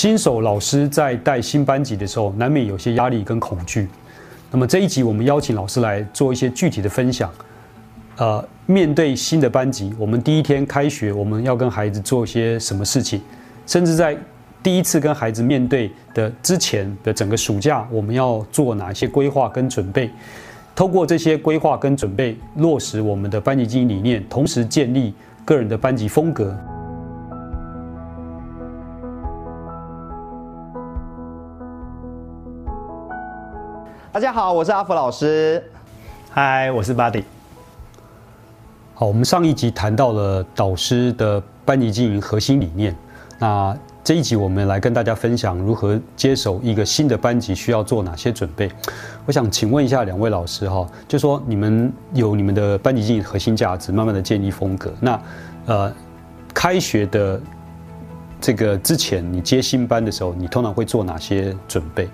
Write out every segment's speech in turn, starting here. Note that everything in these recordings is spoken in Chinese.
新手老师在带新班级的时候，难免有些压力跟恐惧。那么这一集我们邀请老师来做一些具体的分享。呃，面对新的班级，我们第一天开学，我们要跟孩子做些什么事情？甚至在第一次跟孩子面对的之前的整个暑假，我们要做哪些规划跟准备？透过这些规划跟准备，落实我们的班级经营理念，同时建立个人的班级风格。大家好，我是阿福老师。嗨，我是 Buddy。好，我们上一集谈到了导师的班级经营核心理念。那这一集我们来跟大家分享如何接手一个新的班级需要做哪些准备。我想请问一下两位老师哈，就说你们有你们的班级经营核心价值，慢慢的建立风格。那呃，开学的这个之前，你接新班的时候，你通常会做哪些准备？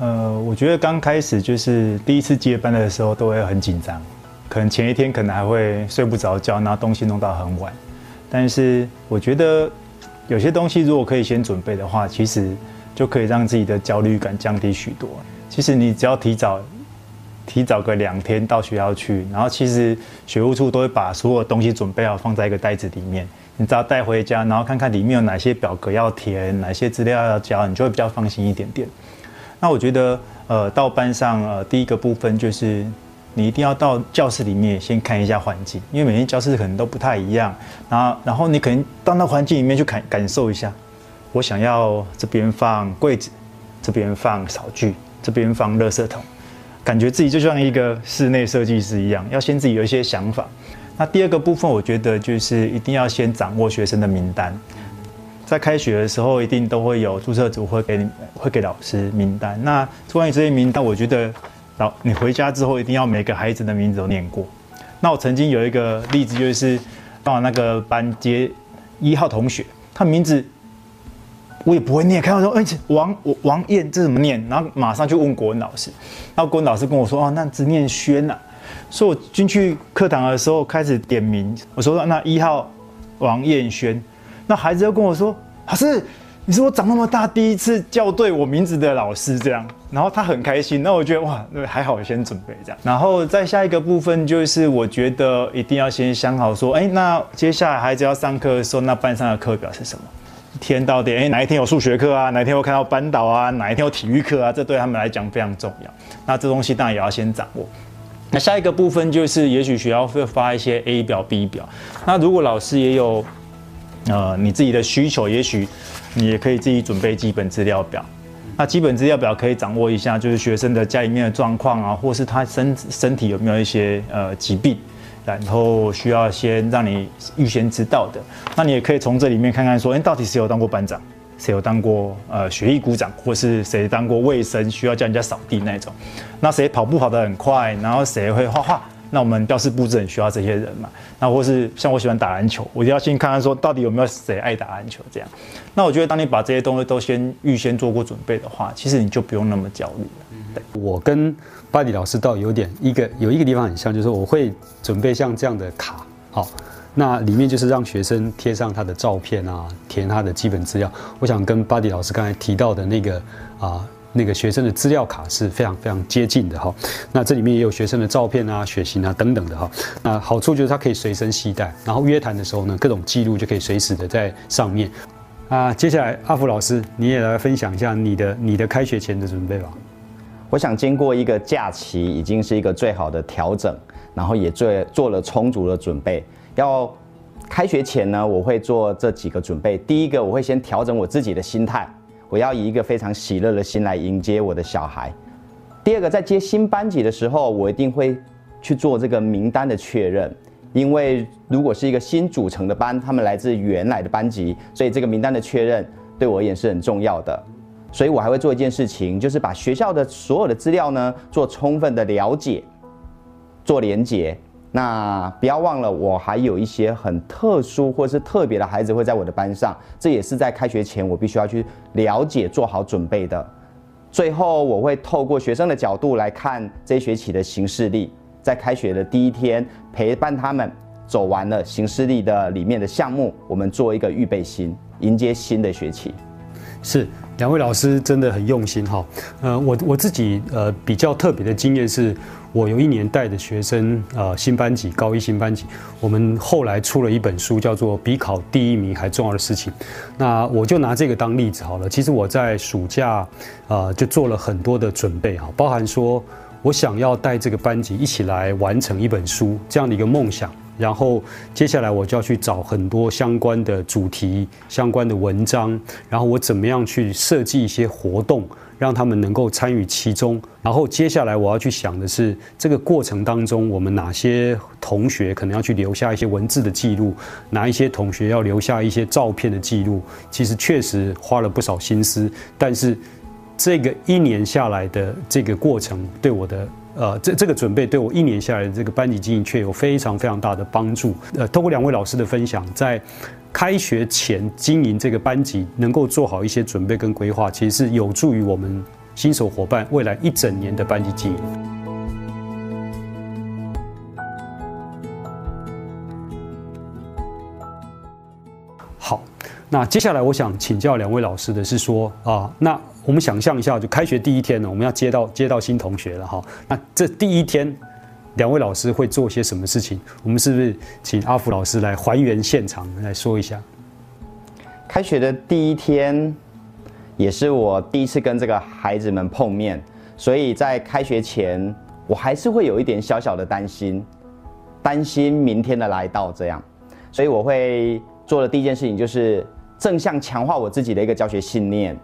呃，我觉得刚开始就是第一次接班的时候，都会很紧张。可能前一天可能还会睡不着觉，拿东西弄到很晚。但是我觉得有些东西如果可以先准备的话，其实就可以让自己的焦虑感降低许多。其实你只要提早提早个两天到学校去，然后其实学务处都会把所有东西准备好放在一个袋子里面，你只要带回家，然后看看里面有哪些表格要填，哪些资料要交，你就会比较放心一点点。那我觉得呃到班上呃第一个部分就是。你一定要到教室里面先看一下环境，因为每间教室可能都不太一样。然后，然后你可能到那环境里面去感感受一下。我想要这边放柜子，这边放扫具，这边放垃圾桶，感觉自己就像一个室内设计师一样，要先自己有一些想法。那第二个部分，我觉得就是一定要先掌握学生的名单。在开学的时候，一定都会有注册组会给你会给老师名单。那关于这些名单，我觉得。老你回家之后一定要每个孩子的名字都念过。那我曾经有一个例子，就是到那个班接一号同学，他名字我也不会念，看到说哎王王燕这怎么念？然后马上就问国文老师，然后国文老师跟我说哦那只念轩呐。所以我进去课堂的时候开始点名，我说那一号王燕轩，那孩子又跟我说老师。你是我长那么大第一次叫对我名字的老师，这样，然后他很开心。那我觉得哇，那还好先准备这样。然后再下一个部分就是，我觉得一定要先想好说，哎，那接下来孩子要上课的时候，那班上的课表是什么？一天到底，哎，哪一天有数学课啊？哪一天会看到班导啊？哪一天有体育课啊？这对他们来讲非常重要。那这东西当然也要先掌握。那下一个部分就是，也许学校会发一些 A 表、B 表。那如果老师也有，呃，你自己的需求，也许。你也可以自己准备基本资料表，那基本资料表可以掌握一下，就是学生的家里面的状况啊，或是他身身体有没有一些呃疾病，然后需要先让你预先知道的。那你也可以从这里面看看说，哎，到底谁有当过班长，谁有当过呃学艺股长，或是谁当过卫生需要叫人家扫地那种，那谁跑步跑得很快，然后谁会画画。那我们教室布置很需要这些人嘛？那或是像我喜欢打篮球，我就要先看看说到底有没有谁爱打篮球这样。那我觉得当你把这些东西都先预先做过准备的话，其实你就不用那么焦虑了。我跟巴迪老师倒有点一个有一个地方很像，就是我会准备像这样的卡，好，那里面就是让学生贴上他的照片啊，填他的基本资料。我想跟巴迪老师刚才提到的那个啊。那个学生的资料卡是非常非常接近的哈，那这里面也有学生的照片啊、血型啊等等的哈。那好处就是它可以随身携带，然后约谈的时候呢，各种记录就可以随时的在上面。啊，接下来阿福老师你也来分享一下你的你的开学前的准备吧。我想经过一个假期，已经是一个最好的调整，然后也做做了充足的准备。要开学前呢，我会做这几个准备。第一个，我会先调整我自己的心态。我要以一个非常喜乐的心来迎接我的小孩。第二个，在接新班级的时候，我一定会去做这个名单的确认，因为如果是一个新组成的班，他们来自原来的班级，所以这个名单的确认对我而言是很重要的。所以我还会做一件事情，就是把学校的所有的资料呢做充分的了解，做连结。那不要忘了，我还有一些很特殊或是特别的孩子会在我的班上，这也是在开学前我必须要去了解、做好准备的。最后，我会透过学生的角度来看这学期的行事历，在开学的第一天陪伴他们走完了行事历的里面的项目，我们做一个预备心。迎接新的学期。是两位老师真的很用心哈。呃，我我自己呃比较特别的经验是，我有一年带的学生呃新班级高一新班级，我们后来出了一本书，叫做《比考第一名还重要的事情》。那我就拿这个当例子好了。其实我在暑假呃就做了很多的准备哈，包含说我想要带这个班级一起来完成一本书这样的一个梦想。然后接下来我就要去找很多相关的主题、相关的文章，然后我怎么样去设计一些活动，让他们能够参与其中。然后接下来我要去想的是，这个过程当中，我们哪些同学可能要去留下一些文字的记录，哪一些同学要留下一些照片的记录。其实确实花了不少心思，但是这个一年下来的这个过程，对我的。呃，这这个准备对我一年下来的这个班级经营却有非常非常大的帮助。呃，通过两位老师的分享，在开学前经营这个班级，能够做好一些准备跟规划，其实是有助于我们新手伙伴未来一整年的班级经营。好，那接下来我想请教两位老师的是说啊，那。我们想象一下，就开学第一天呢，我们要接到接到新同学了哈。那这第一天，两位老师会做些什么事情？我们是不是请阿福老师来还原现场来说一下？开学的第一天，也是我第一次跟这个孩子们碰面，所以在开学前，我还是会有一点小小的担心，担心明天的来到这样，所以我会做的第一件事情就是正向强化我自己的一个教学信念。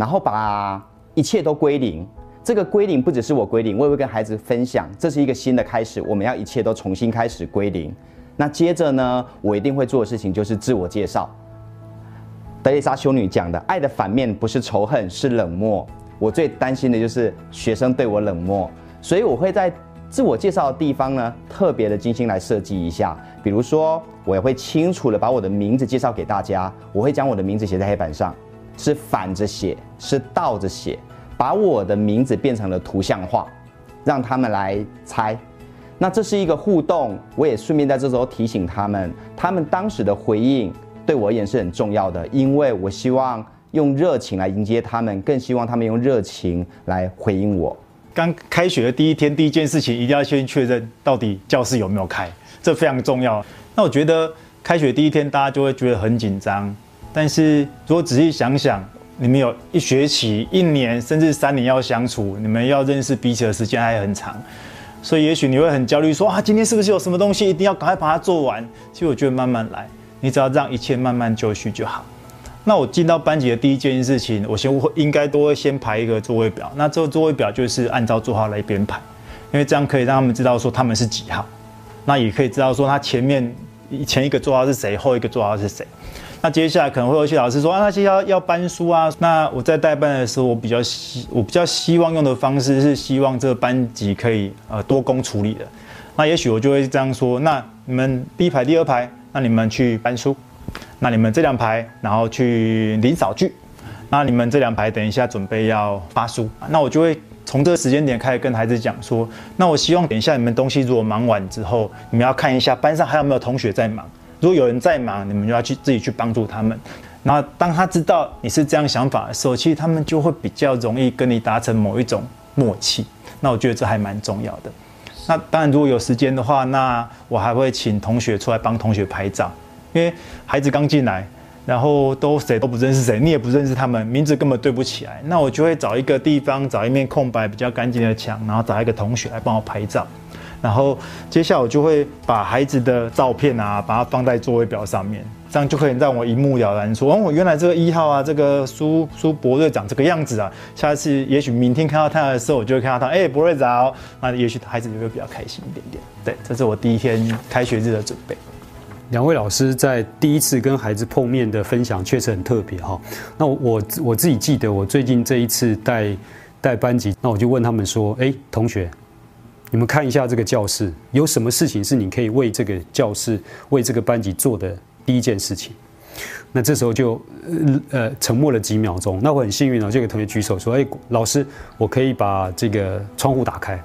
然后把一切都归零，这个归零不只是我归零，我也会跟孩子分享，这是一个新的开始，我们要一切都重新开始归零。那接着呢，我一定会做的事情就是自我介绍。德丽莎修女讲的，爱的反面不是仇恨，是冷漠。我最担心的就是学生对我冷漠，所以我会在自我介绍的地方呢，特别的精心来设计一下。比如说，我也会清楚的把我的名字介绍给大家，我会将我的名字写在黑板上。是反着写，是倒着写，把我的名字变成了图像化，让他们来猜。那这是一个互动，我也顺便在这时候提醒他们，他们当时的回应对我而言是很重要的，因为我希望用热情来迎接他们，更希望他们用热情来回应我。刚开学的第一天，第一件事情一定要先确认到底教室有没有开，这非常重要。那我觉得开学第一天大家就会觉得很紧张。但是如果仔细想想，你们有一学期、一年甚至三年要相处，你们要认识彼此的时间还很长，所以也许你会很焦虑，说啊，今天是不是有什么东西一定要赶快把它做完？其实我觉得慢慢来，你只要让一切慢慢就绪就好。那我进到班级的第一件事情，我先会应该都会先排一个座位表，那这个座位表就是按照座号来编排，因为这样可以让他们知道说他们是几号，那也可以知道说他前面前一个座号是谁，后一个座号是谁。那接下来可能会有些老师说啊，那些要要搬书啊。那我在代班的时候，我比较希我比较希望用的方式是希望这个班级可以呃多工处理的。那也许我就会这样说：那你们第一排、第二排，那你们去搬书；那你们这两排，然后去领扫具；那你们这两排等一下准备要发书。那我就会从这个时间点开始跟孩子讲说：那我希望等一下你们东西如果忙完之后，你们要看一下班上还有没有同学在忙。如果有人在忙，你们就要去自己去帮助他们。那当他知道你是这样想法的时候，其实他们就会比较容易跟你达成某一种默契。那我觉得这还蛮重要的。那当然，如果有时间的话，那我还会请同学出来帮同学拍照，因为孩子刚进来，然后都谁都不认识谁，你也不认识他们，名字根本对不起来。那我就会找一个地方，找一面空白、比较干净的墙，然后找一个同学来帮我拍照。然后接下来我就会把孩子的照片啊，把它放在座位表上面，这样就可以让我一目了然说，哦，原来这个一号啊，这个苏苏博瑞长这个样子啊。下次也许明天看到他的时候，我就会看到他，哎，博瑞早。那也许孩子就会比较开心一点点。对，这是我第一天开学日的准备。两位老师在第一次跟孩子碰面的分享确实很特别哈。那我我自己记得，我最近这一次带带班级，那我就问他们说，哎，同学。你们看一下这个教室，有什么事情是你可以为这个教室、为这个班级做的第一件事情？那这时候就呃沉默了几秒钟。那我很幸运哦，这个同学举手说：“哎，老师，我可以把这个窗户打开。”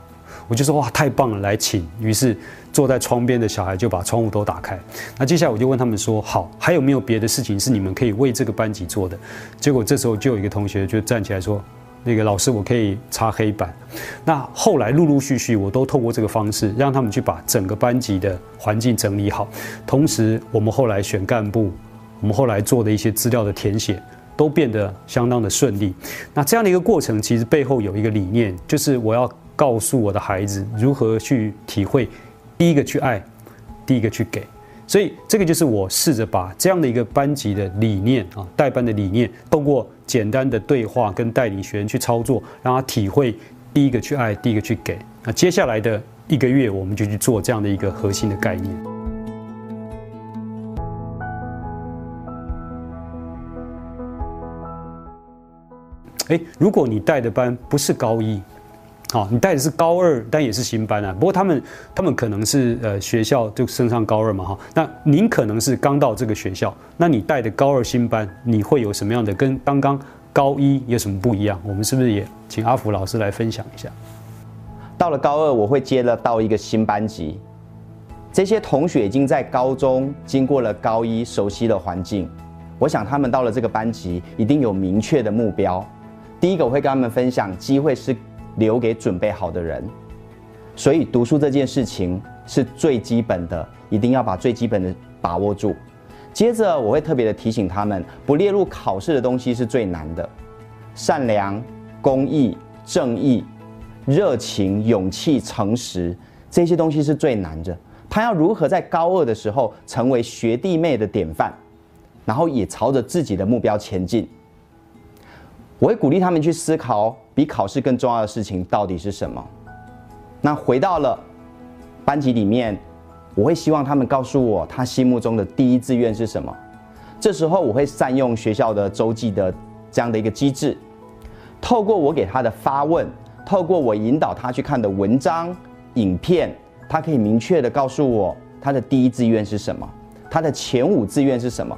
我就说哇，太棒了，来请。于是坐在窗边的小孩就把窗户都打开。那接下来我就问他们说，好，还有没有别的事情是你们可以为这个班级做的？结果这时候就有一个同学就站起来说，那个老师，我可以擦黑板。那后来陆陆续续，我都透过这个方式让他们去把整个班级的环境整理好。同时，我们后来选干部，我们后来做的一些资料的填写。都变得相当的顺利。那这样的一个过程，其实背后有一个理念，就是我要告诉我的孩子如何去体会，第一个去爱，第一个去给。所以这个就是我试着把这样的一个班级的理念啊，带班的理念，通过简单的对话跟带领学员去操作，让他体会第一个去爱，第一个去给。那接下来的一个月，我们就去做这样的一个核心的概念。哎，如果你带的班不是高一，好，你带的是高二，但也是新班啊。不过他们他们可能是呃学校就升上高二嘛哈。那您可能是刚到这个学校，那你带的高二新班，你会有什么样的跟刚刚高一有什么不一样？我们是不是也请阿福老师来分享一下？到了高二，我会接了到一个新班级，这些同学已经在高中经过了高一，熟悉了环境。我想他们到了这个班级，一定有明确的目标。第一个我会跟他们分享，机会是留给准备好的人，所以读书这件事情是最基本的，一定要把最基本的把握住。接着我会特别的提醒他们，不列入考试的东西是最难的，善良、公益、正义、热情、勇气、诚实这些东西是最难的。他要如何在高二的时候成为学弟妹的典范，然后也朝着自己的目标前进。我会鼓励他们去思考，比考试更重要的事情到底是什么。那回到了班级里面，我会希望他们告诉我他心目中的第一志愿是什么。这时候我会善用学校的周记的这样的一个机制，透过我给他的发问，透过我引导他去看的文章、影片，他可以明确的告诉我他的第一志愿是什么，他的前五志愿是什么。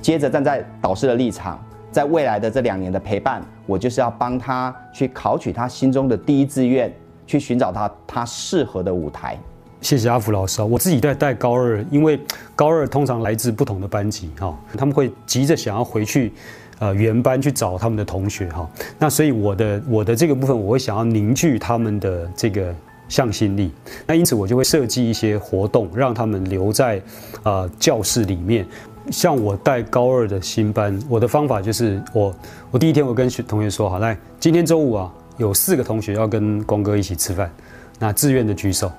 接着站在导师的立场。在未来的这两年的陪伴，我就是要帮他去考取他心中的第一志愿，去寻找他他适合的舞台。谢谢阿福老师啊！我自己在带高二，因为高二通常来自不同的班级哈，他们会急着想要回去，呃，原班去找他们的同学哈。那所以我的我的这个部分，我会想要凝聚他们的这个向心力。那因此我就会设计一些活动，让他们留在呃教室里面。像我带高二的新班，我的方法就是我我第一天我跟学同学说好，来今天周五啊，有四个同学要跟光哥一起吃饭，那自愿的举手，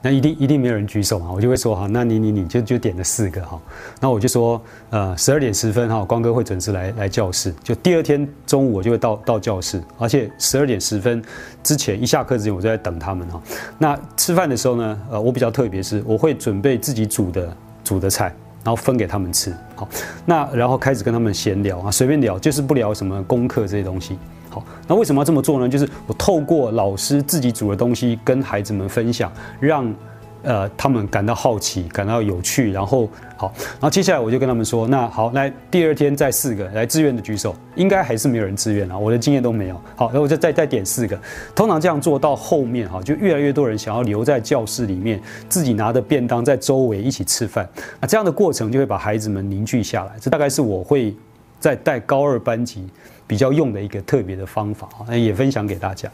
那一定一定没有人举手嘛，我就会说好，那你你你就就点了四个哈，那我就说呃十二点十分哈，光哥会准时来来教室，就第二天中午我就会到到教室，而且十二点十分之前一下课之前我就在等他们哈，那吃饭的时候呢，呃我比较特别是我会准备自己煮的煮的菜。然后分给他们吃，好，那然后开始跟他们闲聊啊，随便聊，就是不聊什么功课这些东西。好，那为什么要这么做呢？就是我透过老师自己煮的东西跟孩子们分享，让。呃，他们感到好奇，感到有趣，然后好，然后接下来我就跟他们说，那好，来第二天再四个来自愿的举手，应该还是没有人自愿啊，我的经验都没有。好，那我就再再点四个，通常这样做到后面哈，就越来越多人想要留在教室里面，自己拿着便当在周围一起吃饭，那这样的过程就会把孩子们凝聚下来。这大概是我会在带高二班级比较用的一个特别的方法啊，也分享给大家。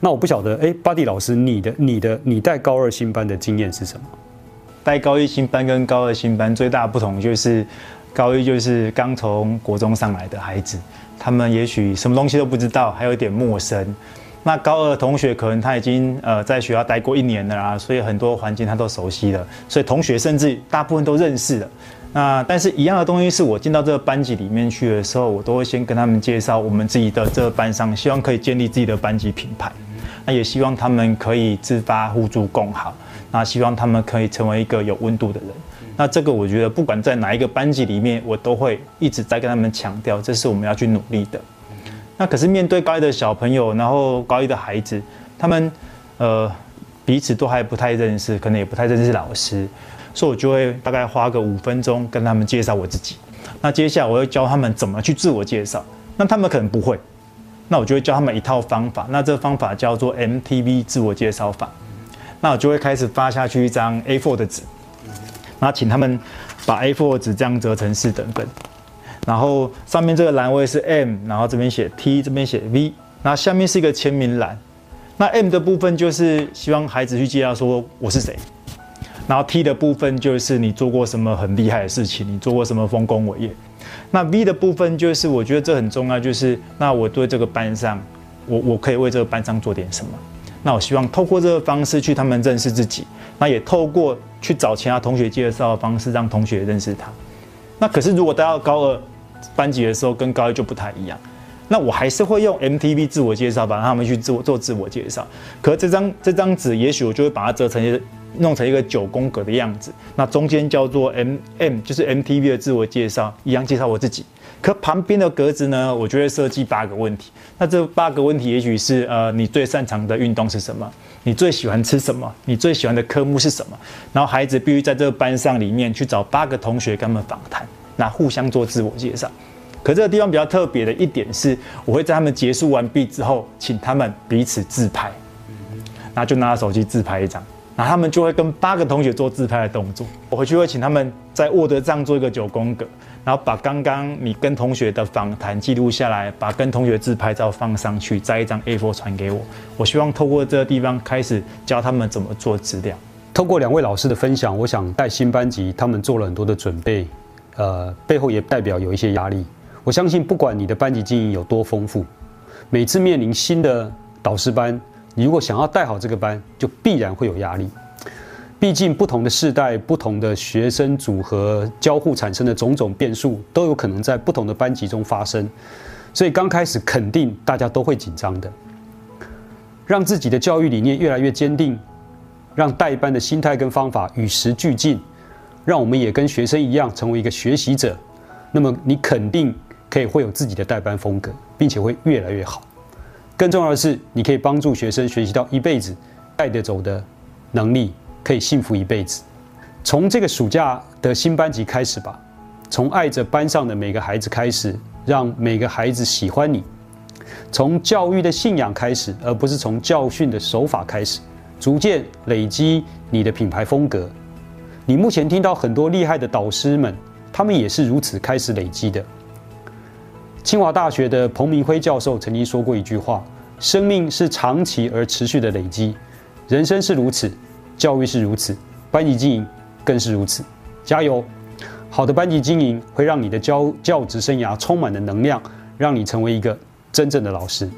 那我不晓得，哎，巴蒂老师，你的、你的、你带高二新班的经验是什么？带高一新班跟高二新班最大不同就是，高一就是刚从国中上来的孩子，他们也许什么东西都不知道，还有一点陌生。那高二同学可能他已经呃在学校待过一年了啊，所以很多环境他都熟悉了，所以同学甚至大部分都认识了。那但是一样的东西是我进到这个班级里面去的时候，我都会先跟他们介绍我们自己的这个班上，希望可以建立自己的班级品牌。那也希望他们可以自发互助共好。那希望他们可以成为一个有温度的人。那这个我觉得不管在哪一个班级里面，我都会一直在跟他们强调，这是我们要去努力的。那可是面对高一的小朋友，然后高一的孩子，他们呃彼此都还不太认识，可能也不太认识老师。所以我就会大概花个五分钟跟他们介绍我自己。那接下来我会教他们怎么去自我介绍。那他们可能不会，那我就会教他们一套方法，那这个方法叫做 MTV 自我介绍法。那我就会开始发下去一张 A4 的纸，然后请他们把 A4 纸这样折成四等份，然后上面这个栏位是 M，然后这边写 T，这边写 V，那下面是一个签名栏。那 M 的部分就是希望孩子去介绍说我是谁，然后 T 的部分就是你做过什么很厉害的事情，你做过什么丰功伟业。那 V 的部分就是我觉得这很重要，就是那我对这个班上，我我可以为这个班上做点什么。那我希望透过这个方式去他们认识自己，那也透过去找其他同学介绍的方式让同学认识他。那可是如果到高二班级的时候跟高一就不太一样，那我还是会用 MTV 自我介绍，把他们去自我做自我介绍。可这张这张纸，也许我就会把它折成弄成一个九宫格的样子，那中间叫做 M M，就是 MTV 的自我介绍，一样介绍我自己。可旁边的格子呢，我就会设计八个问题。那这八个问题，也许是呃，你最擅长的运动是什么？你最喜欢吃什么？你最喜欢的科目是什么？然后孩子必须在这个班上里面去找八个同学跟他们访谈，那互相做自我介绍。可这个地方比较特别的一点是，我会在他们结束完毕之后，请他们彼此自拍，那就拿手机自拍一张。那他们就会跟八个同学做自拍的动作。我回去会请他们在 Word 上做一个九宫格。然后把刚刚你跟同学的访谈记录下来，把跟同学自拍照放上去，再一张 A4 传给我。我希望透过这个地方开始教他们怎么做资料。通过两位老师的分享，我想带新班级，他们做了很多的准备，呃，背后也代表有一些压力。我相信，不管你的班级经营有多丰富，每次面临新的导师班，你如果想要带好这个班，就必然会有压力。毕竟，不同的世代、不同的学生组合交互产生的种种变数，都有可能在不同的班级中发生。所以，刚开始肯定大家都会紧张的。让自己的教育理念越来越坚定，让带班的心态跟方法与时俱进，让我们也跟学生一样成为一个学习者。那么，你肯定可以会有自己的带班风格，并且会越来越好。更重要的是，你可以帮助学生学习到一辈子带得走的能力。可以幸福一辈子。从这个暑假的新班级开始吧，从爱着班上的每个孩子开始，让每个孩子喜欢你。从教育的信仰开始，而不是从教训的手法开始，逐渐累积你的品牌风格。你目前听到很多厉害的导师们，他们也是如此开始累积的。清华大学的彭明辉教授曾经说过一句话：“生命是长期而持续的累积，人生是如此。”教育是如此，班级经营更是如此。加油！好的班级经营会让你的教教职生涯充满了能量，让你成为一个真正的老师。